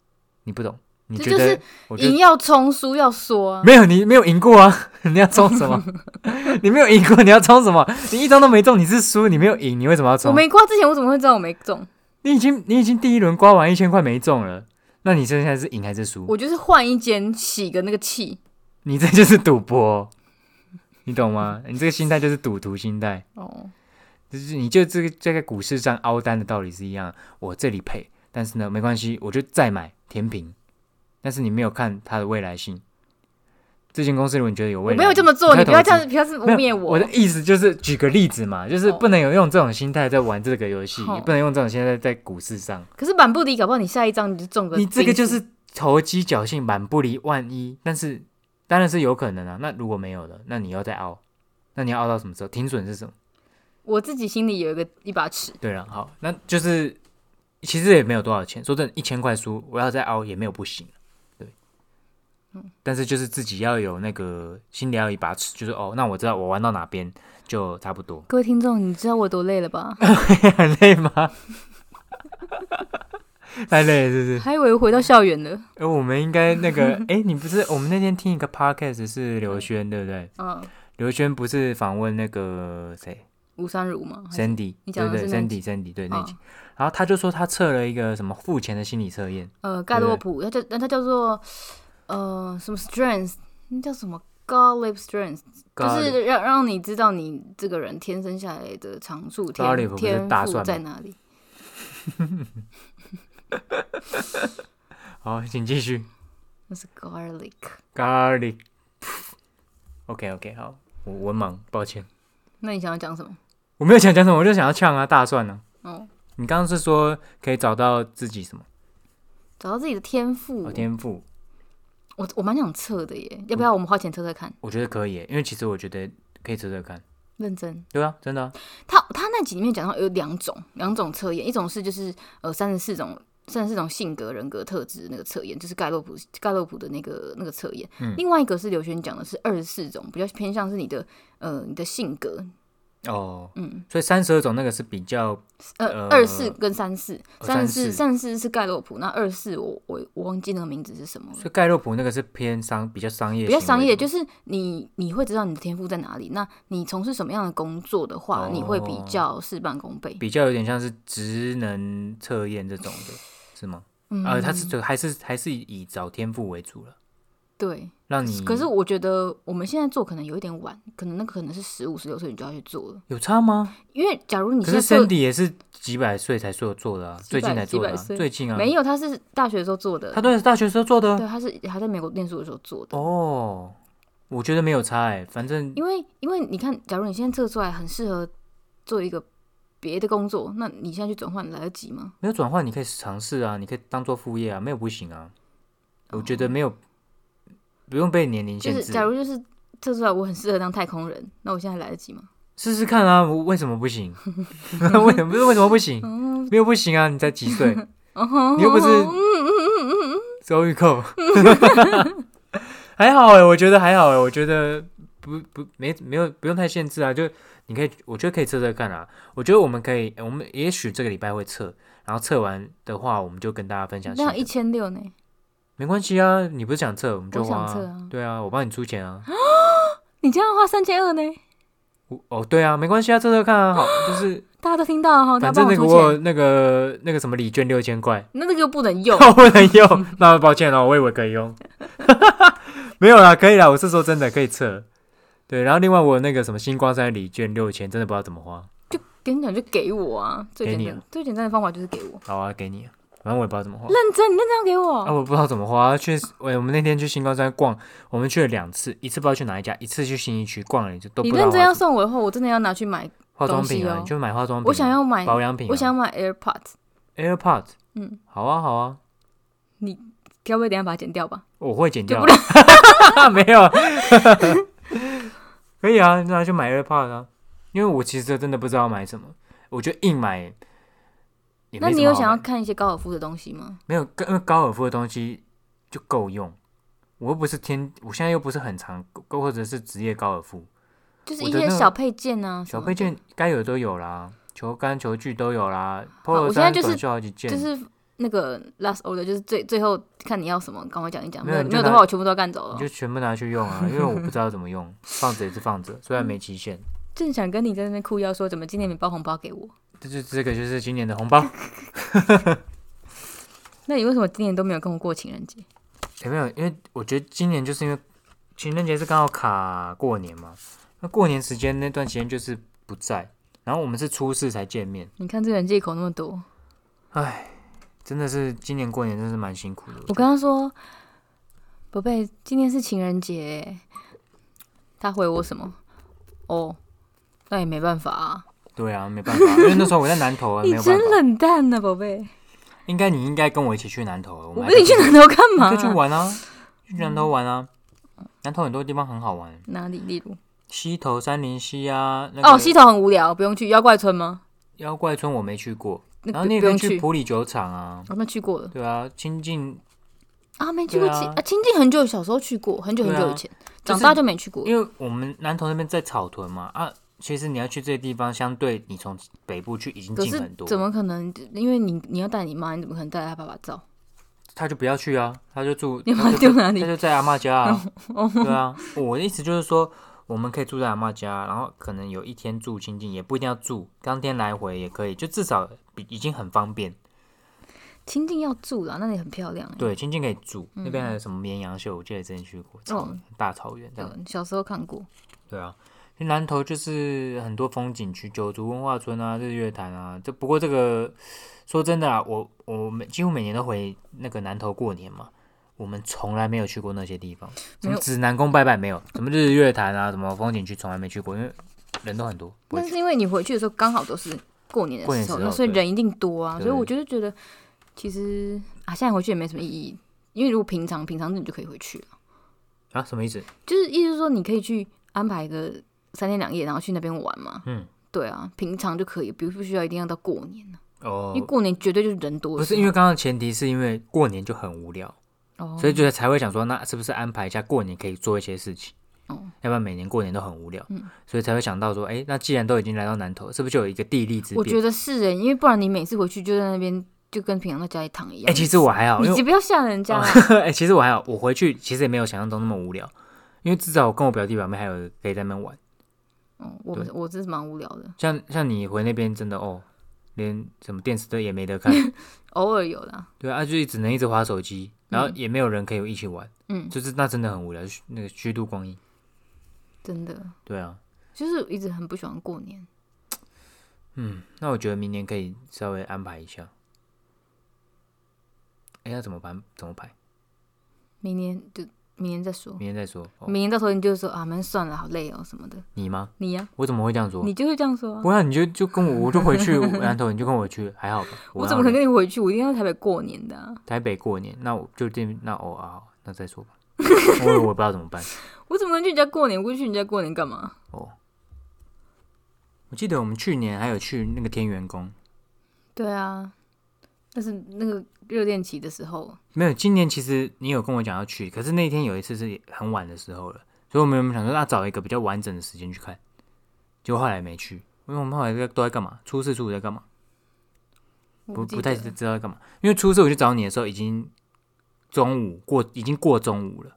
你不懂？你觉得？这就是我赢要冲，输要说啊。没有，你没有赢过啊！你要冲什么？你没有赢过，你要冲什么？你一张都没中，你是输，你没有赢，你为什么要冲我？没刮之前，我怎么会知道我没中？你已经你已经第一轮刮完一千块没中了，那你现在是赢还是输？我就是换一间洗个那个气。你这就是赌博，你懂吗？你这个心态就是赌徒心态，哦，就是你就这个这个股市上凹单的道理是一样。我这里赔，但是呢没关系，我就再买填平。但是你没有看它的未来性。这间公司如果你觉得有未来，我没有这么做，你不要这样子，不要是污蔑我我的意思就是举个例子嘛，就是哦不能有用这种心态在玩这个游戏，哦你不能用这种心态在股市上。可是满不离，搞不好你下一张你就中个。你这个就是投机侥幸，满不离万一，但是当然是有可能啊。那如果没有了，那你要再凹，那你要凹到什么时候？停损是什么？我自己心里有一个一把尺。对了，好，那就是其实也没有多少钱，说真的，一千块输，我要再凹也没有不行，对，但是就是自己要有那个心里要有一把尺，就是哦，那我知道我玩到哪边就差不多，各位听众，你知道我多累了吧？很 累吗？太累了是不是？还以为回到校园了。哎，我们应该那个，哎，你不是我们那天听一个 podcast 是刘轩，对不对？嗯，刘轩不是访问那个谁吴三如吗？还是，Sandy，你对对讲的是那，Sandy Sandy 对那哦集，然后他就说他测了一个什么付钱的心理测验，呃，盖洛普，他叫他叫做呃什么 strength，那叫什么 garlic strength，就是让让你知道你这个人天生下来的长处天天赋在哪里。好，请继续。那是 garlic。Garlic。OK OK，好，我文盲，抱歉，那你想要讲什么？我没有想讲什么，我就想要呛啊，大蒜呢、哦，你刚刚是说可以找到自己什么？找到自己的天赋哦，。天赋，我我蛮想测的耶，要不要我们花钱测测看？我觉得可以耶，因为其实我觉得可以测测看。认真。对啊，真的啊、他他那集里面讲到有两种两种测验，一种是就是呃三十四种三十四种性格人格特质那个测验，就是盖洛普盖洛普的那个那个测验。嗯另外一个是刘轩讲的是二十四种，比较偏向是你的呃你的性格，哦，嗯所以三十二种那个是比较呃呃二四跟三四，哦三十四34三四是盖洛普，那二四我我我忘记那个名字是什么了所。以盖洛普那个是偏商比较商业，比较商业，就是是你你会知道你的天赋在哪里。那你从事什么样的工作的话，哦你会比较事半功倍。比较有点像是职能测验这种的，是吗？嗯，呃，它是还是还是以找天赋为主了，对。让你可是我觉得我们现在做可能有一点晚，可能那个可能是十五、十六岁你就要去做了。有差吗？因为假如你可是现在做 Sandy 也是几百岁才做做的啊，最近才做的、啊，最近啊，没有，他是大学的时候做的他，都是大学时候做的对，他是还在美国念书的时候做的。哦。我觉得没有差哎、反正因为因为你看，假如你现在测出来很适合做一个别的工作，那你现在去转换来得及吗？没有转换，你可以尝试啊，你可以当做副业啊，没有不行啊。我觉得没有，不用被年龄就是限制，假如就是测出来我很适合当太空人，那我现在来得及吗？试试看啊。我为什么不行？为什么不是为什么不行？嗯，没有不行啊！你才几岁？你又不是周玉蔻，还好哎、我觉得还好哎、我觉得不不没没有不用太限制啊，就你可以，我觉得可以测测看啊。我觉得我们可以，我们也许这个礼拜会测，然后测完的话，我们就跟大家分享。那一千六呢？没关系啊，你不是想测，我们就我花、想测啊对啊，我帮你出钱啊。你这样花三千二呢？我哦，对啊，没关系啊，测测看啊，好，就是 大家都听到了哈，大反正那个我那个那个什么礼券六千块，那那个又不能用。我不能用，那抱歉了，我以为可以用，没有啦，可以啦，我是说真的可以测。对，然后另外我有那个什么星光山礼券六千，真的不知道怎么花。就跟你讲，就给我啊，最简单、最简单的方法就是给我。好啊，给你，反正我也不知道怎么花。认真，你认真要给我。啊，我不知道怎么花。去，我我们那天去星光山逛，我们去了两次，一次不知道去哪一家，一次去新一区逛了，就都不知道你认真要送我的话，我真的要拿去买。化妆品啊，东西哦你就买化妆品啊、我想要买，保养品、啊，我想要买 AirPods。AirPods。嗯，好啊，好啊，你该不会等一下把它剪掉吧？我会剪掉。没有，可以啊，那就买 AirPods 啊。因为我其实真的不知道买什么，我觉得硬买那你有想要看一些高尔夫的东西吗？没有？因为高尔夫的东西就够用。我又不是天，我现在又不是很常，或者是职业高尔夫，就是一些小配件啊，什么的小配件该有的都有啦，球杆、球具都有啦。我现在就是衫短袖好几件，就是那个 last order，就是最最后看你要什么，赶快讲一讲。没有没有的话，我全部都要干走了你就。全部拿去用啊，因为我不知道怎么用，放着也是放着，虽然没期限。正想跟你在那边哭腰说，怎么今天没包红包给我？这就这个就是今年的红包，那你为什么今年都没有跟我过情人节？有没有？因为我觉得今年就是因为情人节是刚好卡过年嘛，那过年时间那段时间就是不在，然后我们是初四才见面，你看这个人借口那么多。唉，真的是今年过年真是蛮辛苦的。我刚刚说：“宝贝，今天是情人节。”他回我什么？哦，那也没办法啊。对啊，没办法，因为那时候我在南投啊，没你有办法。真冷淡呢、宝贝。应该你应该跟我一起去南投，我你去南头干嘛？去玩啊，去南投玩啊。南投很多地方很好玩，哪里？例如？溪头、三林溪啊，那个哦，溪头很无聊，不用去。妖怪村吗？妖怪村我没去过，那然后你也可以不不用去。去普里酒厂啊，我们去过了对啊，亲近，啊，没去过对啊清啊，清境很久，小时候去过，很久很久以前，长大就没去过。因为我们南投那边在草屯嘛啊，其实你要去这些地方，相对你从北部去已经近很多，怎么可能？因为你你要带你妈，你怎么可能带他爸爸照？他就不要去啊，他就住，你把他就他丢哪里他？就在阿妈家啊，对啊，我的意思就是说。我们可以住在阿妈家，然后可能有一天住亲近，也不一定要住，当天来回也可以，就至少比已经很方便。清境要住啦，那里很漂亮欸。对，清境可以住，那边还有什么绵羊秀，我记得之前去过，大草原这样。嗯，小时候看过。对啊，南投就是很多风景区，九族文化村啊，日月潭啊。这不过这个说真的啊，我我每几乎每年都回那个南投过年嘛，我们从来没有去过那些地方，什么指南宫拜拜没有，什么日月潭啊，什么风景区从来没去过，因为人都很多。不会去但是因为你回去的时候刚好都是过年的时候，那所以人一定多啊，所以我就觉得其实啊，现在回去也没什么意义，因为如果平常平常日你就可以回去了，啊，什么意思？就是意思是说你可以去安排一个三天两夜，然后去那边玩嘛。嗯，对啊，平常就可以，不不需要一定要到过年啊哦因为，过年绝对就是人多不。是因为刚刚的前提是因为过年就很无聊，哦，所以觉得才会想说，那是不是安排一下过年可以做一些事情？哦要不然每年过年都很无聊，嗯所以才会想到说，哎、那既然都已经来到南投，是不是就有一个地利之便？我觉得是诶，因为不然你每次回去就在那边就跟平常在家里躺一样。哎、其实我还好，你不要吓人家 其实我还好，我回去其实也没有想象中那么无聊，因为至少我跟我表弟表妹还有可以在那边玩。哦，我我真是蛮无聊的，像像你回那边真的哦，连什么电视都也没得看，偶尔有啦。对啊，就只能一直划手机，然后也没有人可以一起玩，嗯，就是那真的很无聊，虚那个虚度光阴。真的对啊，就是一直很不喜欢过年。嗯，那我觉得明年可以稍微安排一下。哎、要怎么排？怎么排？明年就明年再说。明天再说。哦，明年到时候你就说啊，们算了，好累哦什么的。你吗？你呀、我怎么会这样说？你就会这样说啊。不然你就就跟我，我就回去南投，你就跟我去，还好吧？我怎么可能跟你回去？我一定要在台北过年的、啊。台北过年？那我就这那哦啊，好那再说吧。我 我也不知道怎么办。我怎么能去你家过年？我会去你家过年干嘛？哦，我记得我们去年还有去那个天元宫，对啊，但是那个热恋期的时候，没有。今年其实你有跟我讲要去，可是那天有一次是很晚的时候了，所以我们想说，那找一个比较完整的时间去看？结果后来没去，因为我们后来在都在干嘛？初四、初五在干嘛？不不太知道在干嘛。因为初四我去找你的时候，已经中午过，已经过中午了。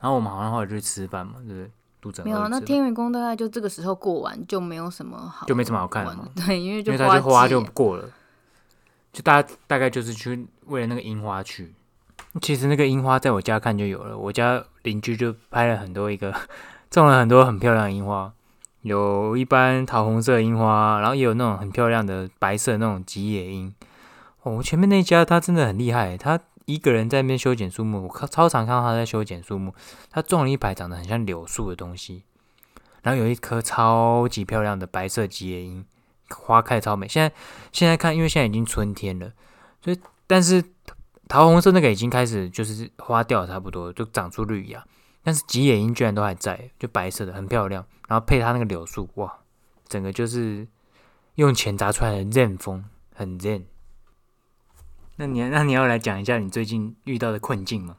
然后我们好像后来就去吃饭嘛，对不对？肚子很没有啊。那天元宫大概就这个时候过完，就没有什么好，就没什么好看对，因为因为花它就花就过了，就大家大概就是去为了那个樱花去。其实那个樱花在我家看就有了，我家邻居就拍了很多一个 种了很多很漂亮的樱花，有一般桃红色樱花，然后也有那种很漂亮的白色那种吉野樱。哦，我前面那家他真的很厉害，他一个人在那边修剪树木，我靠超常看到他在修剪树木，他种了一排长得很像柳树的东西，然后有一棵超级漂亮的白色吉野樱，花开超美。现在现在看，因为现在已经春天了，所以但是桃红色那个已经开始就是花掉得差不多，就长出绿芽，但是吉野樱居然都还在，就白色的，很漂亮。然后配它那个柳树，哇，整个就是用钱砸出来的 zen 风，很 zen。那你那你要来讲一下你最近遇到的困境吗？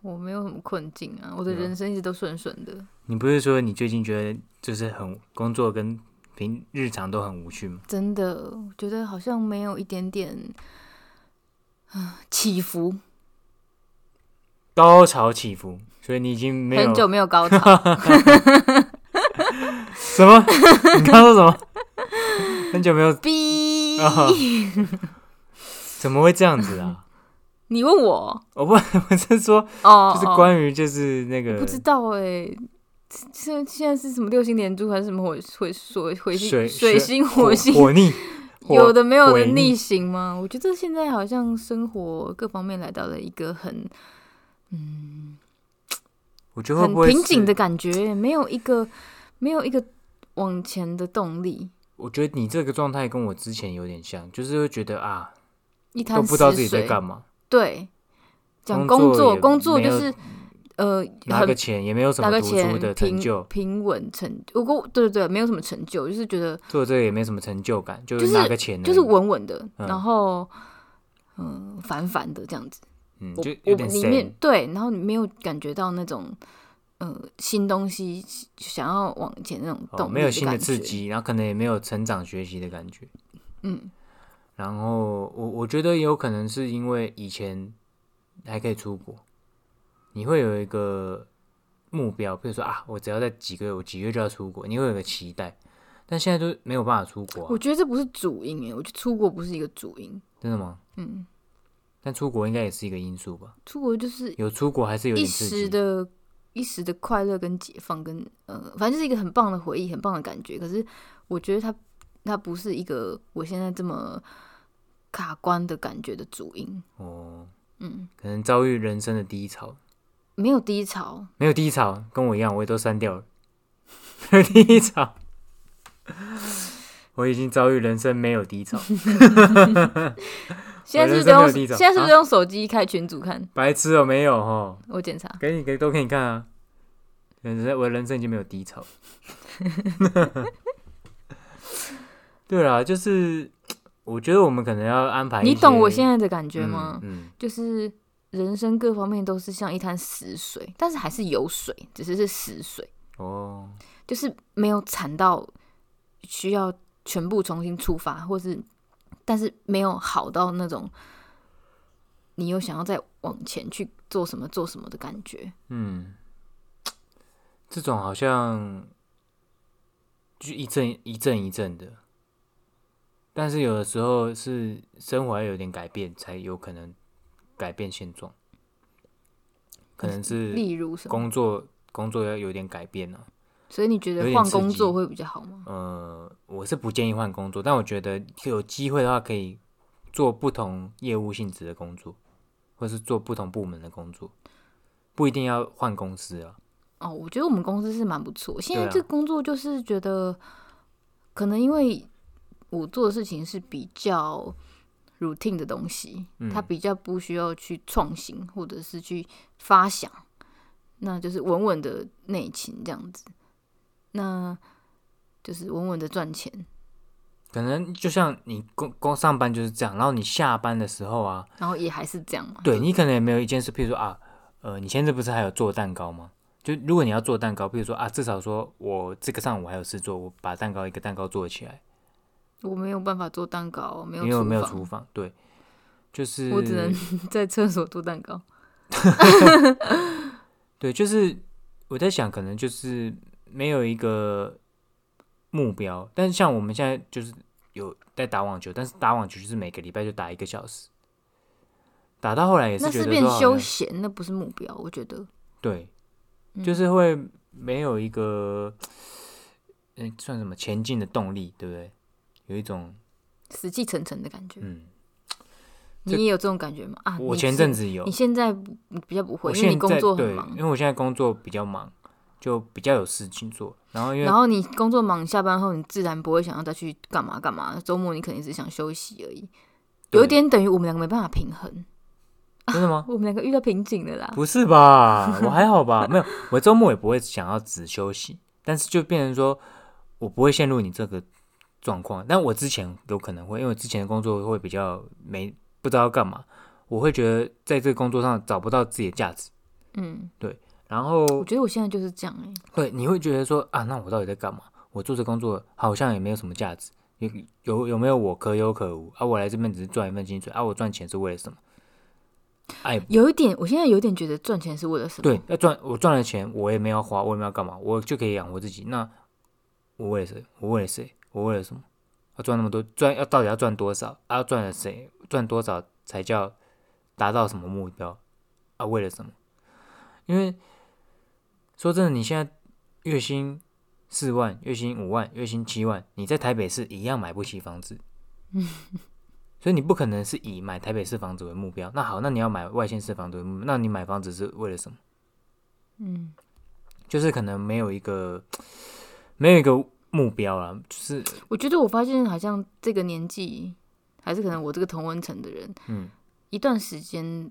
我没有什么困境啊，我的人生一直都顺顺的，你不是说你最近觉得就是很工作跟平日常都很无趣吗？真的，我觉得好像没有一点点啊起伏，高潮起伏，所以你已经没有很久没有高潮。什么？你刚刚说什么？很久没有，怎么会这样子啊？你问我我不，我是说，哦，就是哦关于就是那个不知道哎、现现在是什么六星连珠还是什么火火水火星水水星火星？火逆，火有的没有的逆行吗？我觉得现在好像生活各方面来到了一个很嗯我觉得会很瓶颈的？感觉，没有一个没有一个往前的动力，我觉得你这个状态跟我之前有点像，就是会觉得啊，一滩都不知道自己在干嘛，对，讲工作，工作就是呃拿个钱也没有什么读书钱的成平就，平稳成，我过对对对，没有什么成就，就是觉得做这个也没什么成就感，就就是拿个钱，就是稳稳的，嗯然后嗯烦烦的这样子。嗯，就有点我里面对，然后你没有感觉到那种呃新东西想要往前那种哦，动力没有新的。刺激，然后可能也没有成长学习的感觉。嗯，然后我我觉得有可能是因为以前还可以出国，你会有一个目标，比如说啊，我只要在几个月，我几个月就要出国，你会有个期待。但现在都没有办法出国、啊我，觉得这不是主因诶，我觉得出国不是一个主因。真的吗？嗯，但出国应该也是一个因素吧？出国就是有出国还是有一。时的、一时的快乐跟解放跟呃，反正就是一个很棒的回忆，很棒的感觉。可是我觉得它它不是一个我现在这么卡关的感觉的主因。哦，嗯，可能遭遇人生的低潮，没有低潮，没有低潮，跟我一样，我也都删掉了。没有低潮，我已经遭遇人生没有低潮，现在是用现在是不是用手机开群组看？白痴哦，没有哦，我检查。给你给都给你看啊。人生我的人生已经没有低潮。对啦，就是我觉得我们可能要安排。你懂我现在的感觉吗？嗯，就是人生各方面都是像一滩死水，但是还是有水，只是是死水，嗯哦，就是没有惨到需要全部重新出发，或是但是没有好到那种你又想要再往前去做什么做什么的感觉。嗯，这种好像就一阵一阵一阵的，但是有的时候是生活要有点改变，才有可能改变现状。可能是例如什么？工作工作要有点改变啊。所以你觉得换工作会比较好吗？呃，我是不建议换工作，但我觉得有机会的话，可以做不同业务性质的工作，或是做不同部门的工作，不一定要换公司啊。哦，我觉得我们公司是蛮不错。现在这工作就是觉得，可能因为我做的事情是比较 routine 的东西，它嗯比较不需要去创新或者是去发想，那就是稳稳的内勤这样子，那就是稳稳的赚钱，可能就像你工工上班就是这样，然后你下班的时候啊，然后也还是这样嘛。对你可能也没有一件事，譬如说啊，呃，你现在不是还有做蛋糕吗？就如果你要做蛋糕，譬如说啊，至少说我这个上午还有事做，我把蛋糕一个蛋糕做起来，我没有办法做蛋糕，没有因为我没有厨房，对，就是 我只能 在厕所做蛋糕。对，就是我在想，可能就是没有一个目标，但是像我们现在就是有在打网球，但是打网球就是每个礼拜就打一个小时，打到后来也是那是变休闲，那不是目标，我觉得。对，嗯就是会没有一个嗯、算什么前进的动力，对不对？有一种死气沉沉的感觉。嗯，你也有这种感觉吗？啊，我前阵子有你，现在比较不会，因为你工作很忙因。为我现在工作比较忙，就比较有事情做，然后因为然后你工作忙，下班后你自然不会想要再去干嘛干嘛。周末你肯定只想休息而已，有一点等于我们两个没办法平衡，真的吗？我们两个遇到瓶颈了啦。不是吧？我还好吧，没有，我周末也不会想要只休息，但是就变成说我不会陷入你这个状况。但我之前有可能会，因为我之前的工作会比较没不知道要干嘛，我会觉得在这个工作上找不到自己的价值，嗯，对然后我觉得我现在就是这样哎、对你会觉得说啊，那我到底在干嘛？我做这工作好像也没有什么价值，有有有没有我可有可无啊？我来这边只是赚一份薪水啊，我赚钱是为了什么？哎，有一点，我现在有点觉得赚钱是为了什么？对，要赚我赚了钱，我也没有花，我也没有干嘛，我就可以养活自己。那我为了谁？我为了谁？我为了什么？要赚那么多，赚要到底要赚多少？啊，要赚了谁？赚多少才叫达到什么目标？啊，为了什么？因为说真的，你现在月薪四万、月薪五万、月薪七万，你在台北市一样买不起房子。所以你不可能是以买台北市房子为目标。那好，那你要买外县市房子为目标，那你买房子是为了什么？嗯，就是可能没有一个没有一个目标啦，就是我觉得我发现好像这个年纪，还是可能我这个同温层的人，嗯，一段时间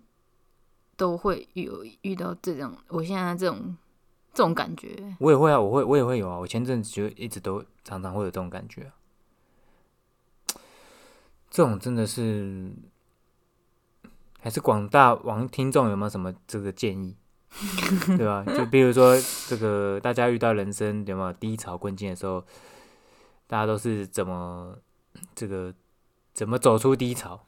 都会有遇到这种我现在这种这种感觉。我也会啊，我会我也会有啊，我前阵子就一直都常常会有这种感觉、啊，这种真的是还是广大网听众有没有什么这个建议？对吧？就比如说这个大家遇到人生有没有低潮困境的时候，大家都是怎么这个怎么走出低潮？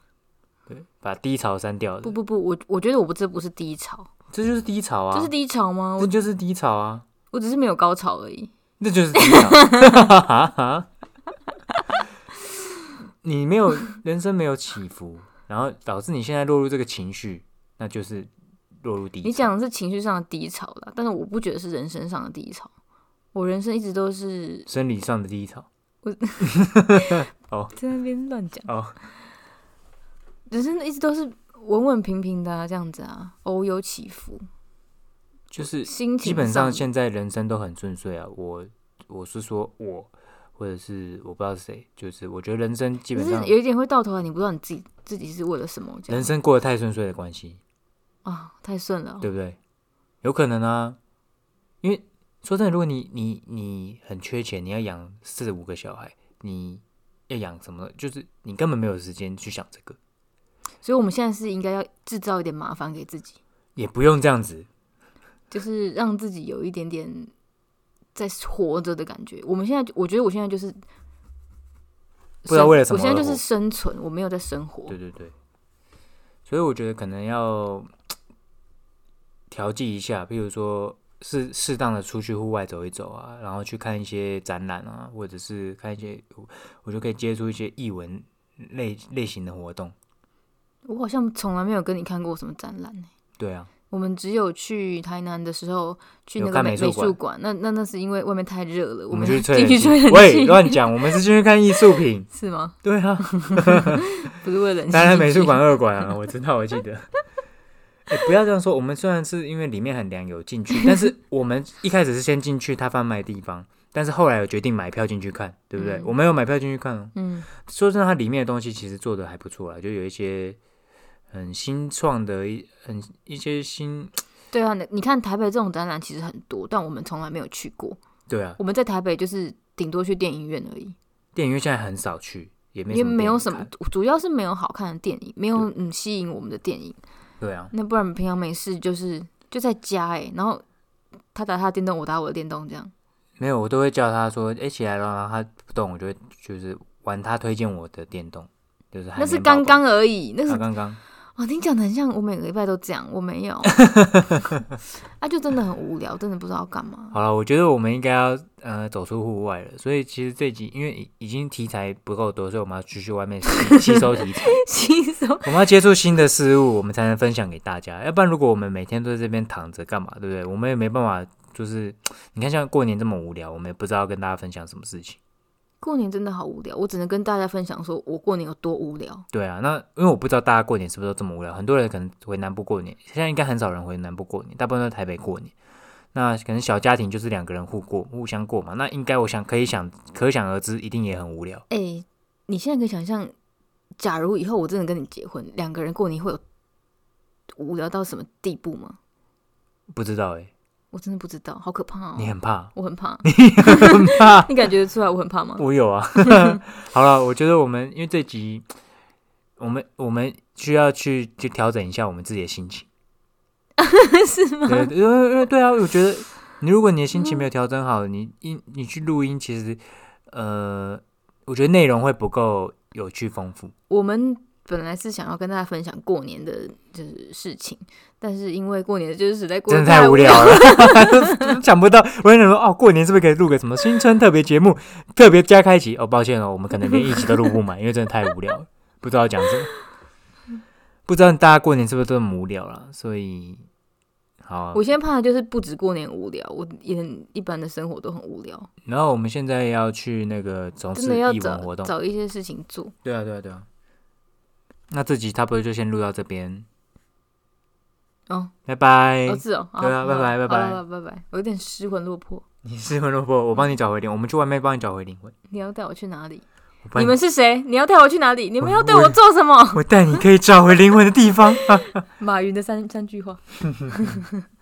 对，把低潮删掉的，不不不，我我觉得我不这不是低潮，这就是低潮啊！这是低潮吗？我这就是低潮啊！我只是没有高潮而已。那就是低潮。你没有人生没有起伏，然后导致你现在落入这个情绪，那就是落入低潮。你讲的是情绪上的低潮啦，但是我不觉得是人生上的低潮。我人生一直都是生理上的低潮我哦在那边乱讲，哦，人生一直都是稳稳平平的、啊、这样子啊，偶有起伏，就是心情基本上上现在人生都很顺遂啊。我我是说我，或者是我不知道是谁，就是我觉得人生基本上是有一点会到头来，你不知道你自己自己是为了什么人生过得太顺遂的关系，啊，太顺了哦、对不对？有可能啊，因为说真的，如果你你你很缺钱，你要养四五个小孩，你要养什么？就是你根本没有时间去想这个，所以我们现在是应该要制造一点麻烦给自己，也不用这样子。就是让自己有一点点在活着的感觉。我们现在，我觉得我现在就是不知道为了什么我现在就是生存，我没有在生活。对对对，所以我觉得可能要调剂一下，比如说适适当的出去户外走一走啊，然后去看一些展览啊，或者是看一些，我就可以接触一些艺文类类型的活动。我好像从来没有跟你看过什么展览呢、对啊，我们只有去台南的时候去有那个美美术馆馆，那那那是因为外面太热了，我们去吹冷气进去吹冷喂，气，乱讲，我们是进去看艺术品。是吗？对啊，不是为了冷气当然美术馆二馆啊，我知道，我记得。哎、不要这样说。我们虽然是因为里面很凉有进去，但是 我们一开始是先进去他贩卖的地方，但是后来有决定买票进去看，对不对？嗯我没有买票进去看哦。嗯，说真的，它里面的东西其实做的还不错啦，就有一些很新创的一很一些新，对啊，你你看台北这种展览其实很多，但我们从来没有去过。对啊，我们在台北就是顶多去电影院而已，电影院现在很少去，也没因为什么没有什么主要是没有好看的电影，没有嗯吸引我们的电影。对啊，那不然平常没事就是就在家哎、然后他打他的电动，我打我的电动，这样。没有，我都会叫他说，哎、起来了，然后他不动，我就会就是玩他推荐我的电动，就是海那是刚刚而已，那是啊，刚刚哦，你讲的很像我每个礼拜都这样，我没有，啊，就真的很无聊，真的不知道干嘛。好了，我觉得我们应该要呃走出户外了。所以其实这集因为已已经题材不够多，所以我们要继续外面吸 吸收题材。吸收我们要接触新的事物，我们才能分享给大家。要不然，如果我们每天都在这边躺着干嘛，对不对？我们也没办法，就是 你看像过年这么无聊，我们也不知道跟大家分享什么事情。过年真的好无聊，我只能跟大家分享说我过年有多无聊。对啊，那因为我不知道大家过年是不是都这么无聊，很多人可能回南部过年，现在应该很少人回南部过年，大部分都在台北过年。那可能小家庭就是两个人互过互相过嘛，那应该我想可以想可想而知，一定也很无聊。哎、你现在可以想象，假如以后我真的跟你结婚，两个人过年会有无聊到什么地步吗？不知道哎、我真的不知道，好可怕哦！你很怕，我很怕，你很怕，你感觉得出来我很怕吗？我有啊。好了，我觉得我们因为这集，我们我们需要去去调整一下我们自己的心情。是吗？对，因为因为对啊，我觉得你如果你的心情没有调整好，你音你去录音，其实呃，我觉得内容会不够有趣丰富。我们本来是想要跟大家分享过年的就是事情，但是因为过年就是实在过得真的太无聊了。想不到。我在想说，哦，过年是不是可以录个什么新春特别节目，特别加开集？哦，抱歉哦，我们可能连一集都录不满，因为真的太无聊了，不知道讲什么。不知道大家过年是不是都很无聊了？所以，好啊、我现在怕的就是不止过年无聊，我也很一般的生活都很无聊，然后我们现在要去那个从真事的要找活动。找一些事情做。对啊，对啊，对啊。那这集差不多就先录到这边，哦，拜拜。哦是哦，对啊好拜拜拜拜拜拜，我有点失魂落魄。你失魂落魄，我帮你找回灵，我们去外面帮你找回灵魂。你要带我去哪里？你们是谁？你要带我去哪里？你们要对我做什么？我带你可以找回灵魂的地方。马云的三三句话。